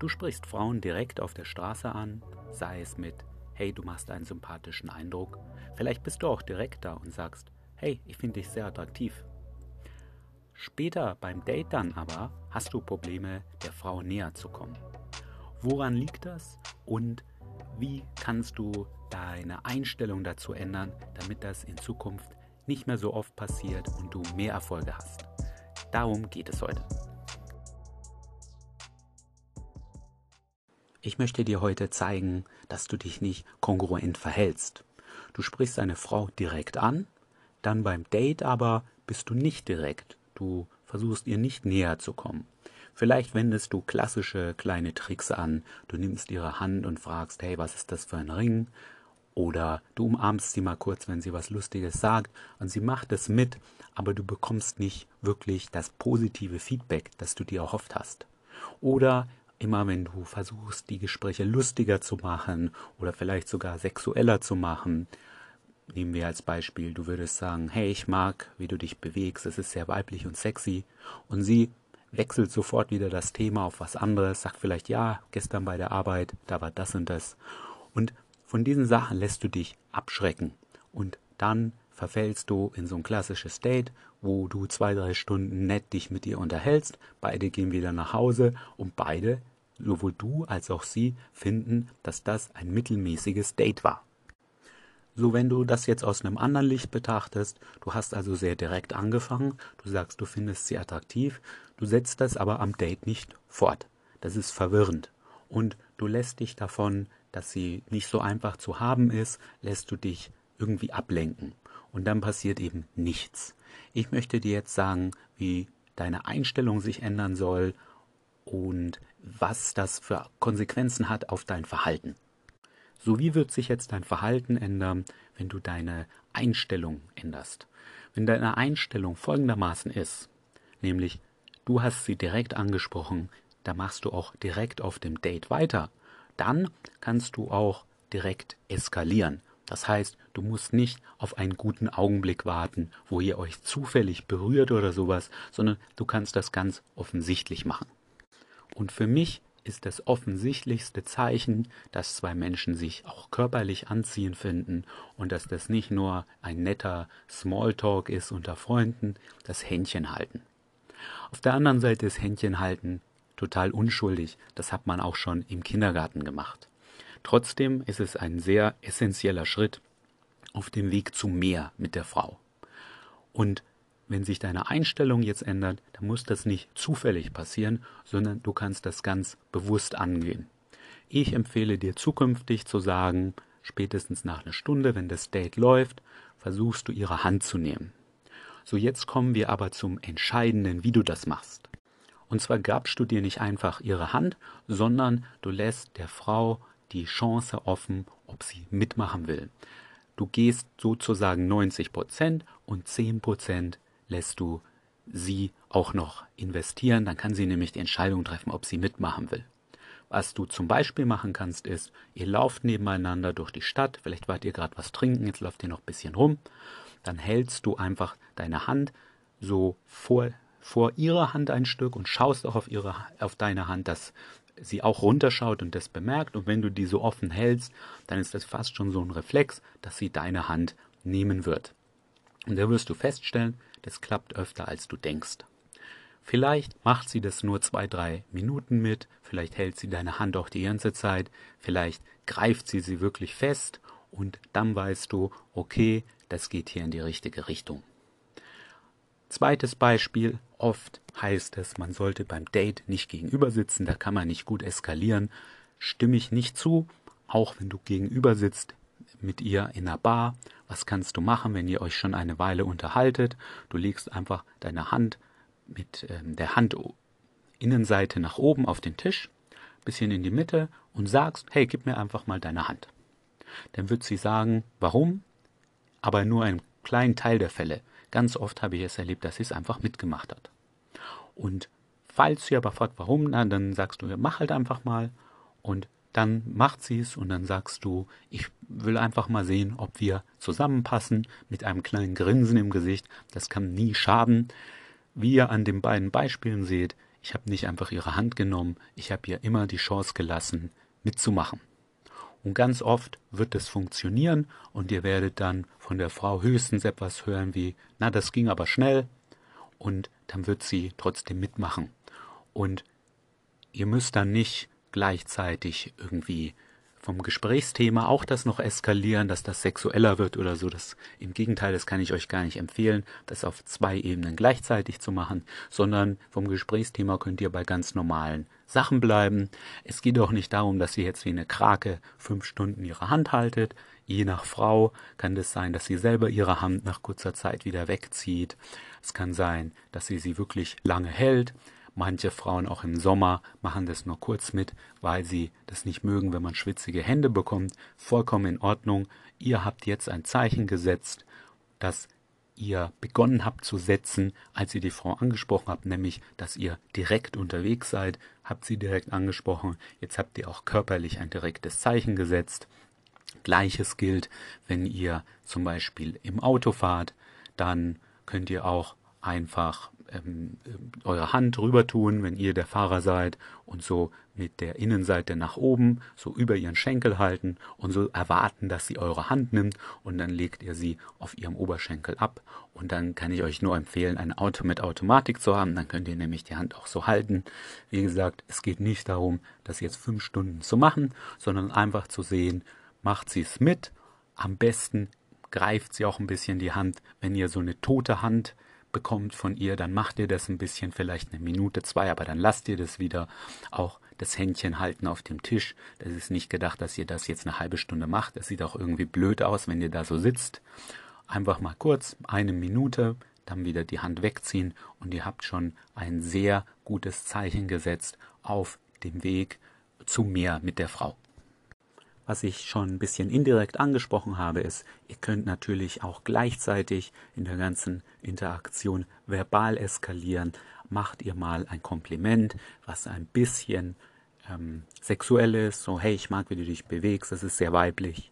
Du sprichst Frauen direkt auf der Straße an, sei es mit Hey, du machst einen sympathischen Eindruck. Vielleicht bist du auch direkter und sagst Hey, ich finde dich sehr attraktiv. Später beim Date dann aber hast du Probleme, der Frau näher zu kommen. Woran liegt das und wie kannst du deine Einstellung dazu ändern, damit das in Zukunft nicht mehr so oft passiert und du mehr Erfolge hast? Darum geht es heute. Ich möchte dir heute zeigen, dass du dich nicht kongruent verhältst. Du sprichst eine Frau direkt an, dann beim Date aber bist du nicht direkt. Du versuchst ihr nicht näher zu kommen. Vielleicht wendest du klassische kleine Tricks an. Du nimmst ihre Hand und fragst, hey, was ist das für ein Ring? Oder du umarmst sie mal kurz, wenn sie was Lustiges sagt und sie macht es mit, aber du bekommst nicht wirklich das positive Feedback, das du dir erhofft hast. Oder immer wenn du versuchst, die Gespräche lustiger zu machen oder vielleicht sogar sexueller zu machen, nehmen wir als Beispiel, du würdest sagen, hey, ich mag, wie du dich bewegst, es ist sehr weiblich und sexy, und sie wechselt sofort wieder das Thema auf was anderes, sagt vielleicht, ja, gestern bei der Arbeit, da war das und das. Und von diesen Sachen lässt du dich abschrecken. Und dann verfällst du in so ein klassisches Date, wo du zwei, drei Stunden nett dich mit ihr unterhältst, beide gehen wieder nach Hause und beide sowohl du als auch sie finden, dass das ein mittelmäßiges Date war. So, wenn du das jetzt aus einem anderen Licht betrachtest, du hast also sehr direkt angefangen, du sagst, du findest sie attraktiv, du setzt das aber am Date nicht fort. Das ist verwirrend. Und du lässt dich davon, dass sie nicht so einfach zu haben ist, lässt du dich irgendwie ablenken. Und dann passiert eben nichts. Ich möchte dir jetzt sagen, wie deine Einstellung sich ändern soll und was das für Konsequenzen hat auf dein Verhalten. So wie wird sich jetzt dein Verhalten ändern, wenn du deine Einstellung änderst? Wenn deine Einstellung folgendermaßen ist, nämlich du hast sie direkt angesprochen, da machst du auch direkt auf dem Date weiter, dann kannst du auch direkt eskalieren. Das heißt, du musst nicht auf einen guten Augenblick warten, wo ihr euch zufällig berührt oder sowas, sondern du kannst das ganz offensichtlich machen. Und für mich ist das offensichtlichste Zeichen, dass zwei Menschen sich auch körperlich anziehen finden und dass das nicht nur ein netter Smalltalk ist unter Freunden, das Händchen halten. Auf der anderen Seite ist Händchen halten total unschuldig, das hat man auch schon im Kindergarten gemacht. Trotzdem ist es ein sehr essentieller Schritt auf dem Weg zu mehr mit der Frau. Und wenn sich deine Einstellung jetzt ändert, dann muss das nicht zufällig passieren, sondern du kannst das ganz bewusst angehen. Ich empfehle dir zukünftig zu sagen, spätestens nach einer Stunde, wenn das Date läuft, versuchst du ihre Hand zu nehmen. So, jetzt kommen wir aber zum Entscheidenden, wie du das machst. Und zwar gabst du dir nicht einfach ihre Hand, sondern du lässt der Frau die Chance offen, ob sie mitmachen will. Du gehst sozusagen 90 Prozent und 10 Prozent lässt du sie auch noch investieren, dann kann sie nämlich die Entscheidung treffen, ob sie mitmachen will. Was du zum Beispiel machen kannst, ist, ihr lauft nebeneinander durch die Stadt, vielleicht wart ihr gerade was trinken, jetzt läuft ihr noch ein bisschen rum, dann hältst du einfach deine Hand so vor, vor ihrer Hand ein Stück und schaust auch auf, ihre, auf deine Hand, dass sie auch runterschaut und das bemerkt. Und wenn du die so offen hältst, dann ist das fast schon so ein Reflex, dass sie deine Hand nehmen wird. Und da wirst du feststellen, das klappt öfter als du denkst. Vielleicht macht sie das nur zwei, drei Minuten mit, vielleicht hält sie deine Hand auch die ganze Zeit, vielleicht greift sie sie wirklich fest und dann weißt du, okay, das geht hier in die richtige Richtung. Zweites Beispiel, oft heißt es, man sollte beim Date nicht gegenüber sitzen, da kann man nicht gut eskalieren. Stimme ich nicht zu, auch wenn du gegenüber sitzt, mit ihr in einer Bar. Was kannst du machen, wenn ihr euch schon eine Weile unterhaltet? Du legst einfach deine Hand mit ähm, der Handinnenseite nach oben auf den Tisch, bisschen in die Mitte und sagst, hey, gib mir einfach mal deine Hand. Dann wird sie sagen, warum? Aber nur einen kleinen Teil der Fälle. Ganz oft habe ich es erlebt, dass sie es einfach mitgemacht hat. Und falls sie aber fragt, warum, na, dann sagst du, mach halt einfach mal und dann macht sie es und dann sagst du, ich will einfach mal sehen, ob wir zusammenpassen mit einem kleinen Grinsen im Gesicht. Das kann nie schaden. Wie ihr an den beiden Beispielen seht, ich habe nicht einfach ihre Hand genommen, ich habe ihr immer die Chance gelassen, mitzumachen. Und ganz oft wird es funktionieren und ihr werdet dann von der Frau höchstens etwas hören wie, na, das ging aber schnell und dann wird sie trotzdem mitmachen. Und ihr müsst dann nicht gleichzeitig irgendwie vom Gesprächsthema auch das noch eskalieren, dass das sexueller wird oder so. Das im Gegenteil, das kann ich euch gar nicht empfehlen, das auf zwei Ebenen gleichzeitig zu machen, sondern vom Gesprächsthema könnt ihr bei ganz normalen Sachen bleiben. Es geht auch nicht darum, dass ihr jetzt wie eine Krake fünf Stunden ihre Hand haltet. Je nach Frau kann es das sein, dass sie selber ihre Hand nach kurzer Zeit wieder wegzieht. Es kann sein, dass sie sie wirklich lange hält. Manche Frauen auch im Sommer machen das nur kurz mit, weil sie das nicht mögen, wenn man schwitzige Hände bekommt. Vollkommen in Ordnung. Ihr habt jetzt ein Zeichen gesetzt, das ihr begonnen habt zu setzen, als ihr die Frau angesprochen habt, nämlich, dass ihr direkt unterwegs seid, habt sie direkt angesprochen. Jetzt habt ihr auch körperlich ein direktes Zeichen gesetzt. Gleiches gilt, wenn ihr zum Beispiel im Auto fahrt, dann könnt ihr auch einfach ähm, eure Hand rüber tun, wenn ihr der Fahrer seid und so mit der Innenseite nach oben, so über ihren Schenkel halten und so erwarten, dass sie eure Hand nimmt und dann legt ihr sie auf ihrem Oberschenkel ab. Und dann kann ich euch nur empfehlen, ein Auto mit Automatik zu haben, dann könnt ihr nämlich die Hand auch so halten. Wie gesagt, es geht nicht darum, das jetzt fünf Stunden zu machen, sondern einfach zu sehen, macht sie es mit, am besten greift sie auch ein bisschen die Hand, wenn ihr so eine tote Hand bekommt von ihr, dann macht ihr das ein bisschen, vielleicht eine Minute, zwei, aber dann lasst ihr das wieder. Auch das Händchen halten auf dem Tisch. Das ist nicht gedacht, dass ihr das jetzt eine halbe Stunde macht. Das sieht auch irgendwie blöd aus, wenn ihr da so sitzt. Einfach mal kurz, eine Minute, dann wieder die Hand wegziehen und ihr habt schon ein sehr gutes Zeichen gesetzt auf dem Weg zu mehr mit der Frau. Was ich schon ein bisschen indirekt angesprochen habe, ist, ihr könnt natürlich auch gleichzeitig in der ganzen Interaktion verbal eskalieren. Macht ihr mal ein Kompliment, was ein bisschen ähm, sexuell ist, so hey, ich mag, wie du dich bewegst, das ist sehr weiblich.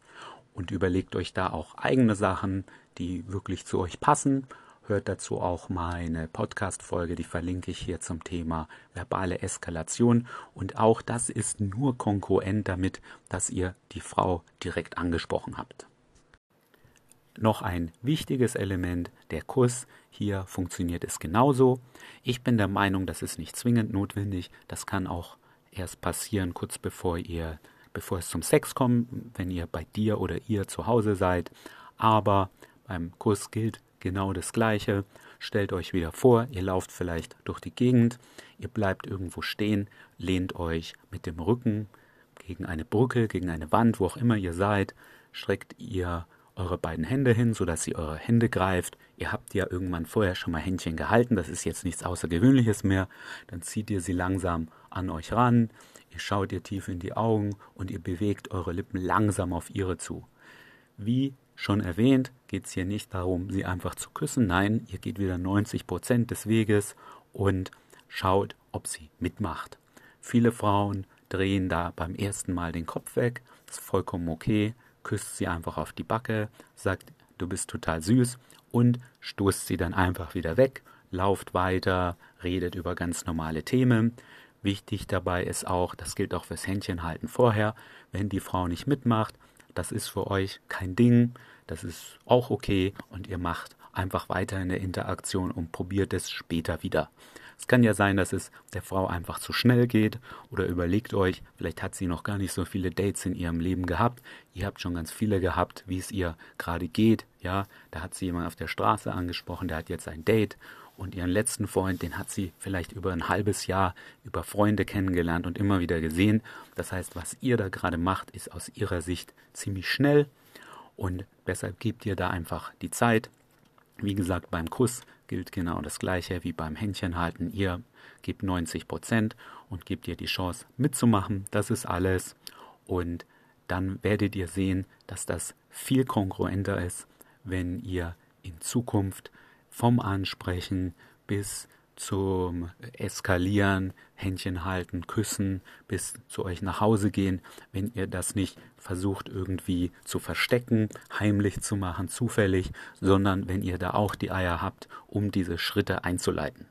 Und überlegt euch da auch eigene Sachen, die wirklich zu euch passen Hört dazu auch meine Podcast-Folge, die verlinke ich hier zum Thema verbale Eskalation. Und auch das ist nur konkurrent damit, dass ihr die Frau direkt angesprochen habt. Noch ein wichtiges Element, der Kuss. Hier funktioniert es genauso. Ich bin der Meinung, das ist nicht zwingend notwendig. Das kann auch erst passieren, kurz bevor ihr, bevor es zum Sex kommt, wenn ihr bei dir oder ihr zu Hause seid. Aber beim Kuss gilt genau das Gleiche. Stellt euch wieder vor, ihr lauft vielleicht durch die Gegend, ihr bleibt irgendwo stehen, lehnt euch mit dem Rücken gegen eine Brücke, gegen eine Wand, wo auch immer ihr seid, streckt ihr eure beiden Hände hin, sodass sie eure Hände greift. Ihr habt ja irgendwann vorher schon mal Händchen gehalten, das ist jetzt nichts Außergewöhnliches mehr. Dann zieht ihr sie langsam an euch ran, ihr schaut ihr tief in die Augen und ihr bewegt eure Lippen langsam auf ihre zu. Wie Schon erwähnt, geht es hier nicht darum, sie einfach zu küssen. Nein, ihr geht wieder 90 Prozent des Weges und schaut, ob sie mitmacht. Viele Frauen drehen da beim ersten Mal den Kopf weg. Ist vollkommen okay. Küsst sie einfach auf die Backe, sagt, du bist total süß und stoßt sie dann einfach wieder weg, lauft weiter, redet über ganz normale Themen. Wichtig dabei ist auch, das gilt auch fürs Händchenhalten vorher, wenn die Frau nicht mitmacht, das ist für euch kein Ding, das ist auch okay und ihr macht einfach weiter in der Interaktion und probiert es später wieder. Es kann ja sein, dass es der Frau einfach zu schnell geht oder überlegt euch, vielleicht hat sie noch gar nicht so viele Dates in ihrem Leben gehabt. Ihr habt schon ganz viele gehabt, wie es ihr gerade geht. Ja, da hat sie jemand auf der Straße angesprochen, der hat jetzt ein Date und ihren letzten Freund, den hat sie vielleicht über ein halbes Jahr über Freunde kennengelernt und immer wieder gesehen. Das heißt, was ihr da gerade macht, ist aus ihrer Sicht ziemlich schnell und deshalb gebt ihr da einfach die Zeit. Wie gesagt, beim Kuss gilt genau das gleiche wie beim Händchenhalten. Ihr gebt 90 Prozent und gebt ihr die Chance mitzumachen. Das ist alles. Und dann werdet ihr sehen, dass das viel kongruenter ist, wenn ihr in Zukunft vom Ansprechen bis zum Eskalieren, Händchen halten, küssen, bis zu euch nach Hause gehen, wenn ihr das nicht versucht irgendwie zu verstecken, heimlich zu machen, zufällig, sondern wenn ihr da auch die Eier habt, um diese Schritte einzuleiten.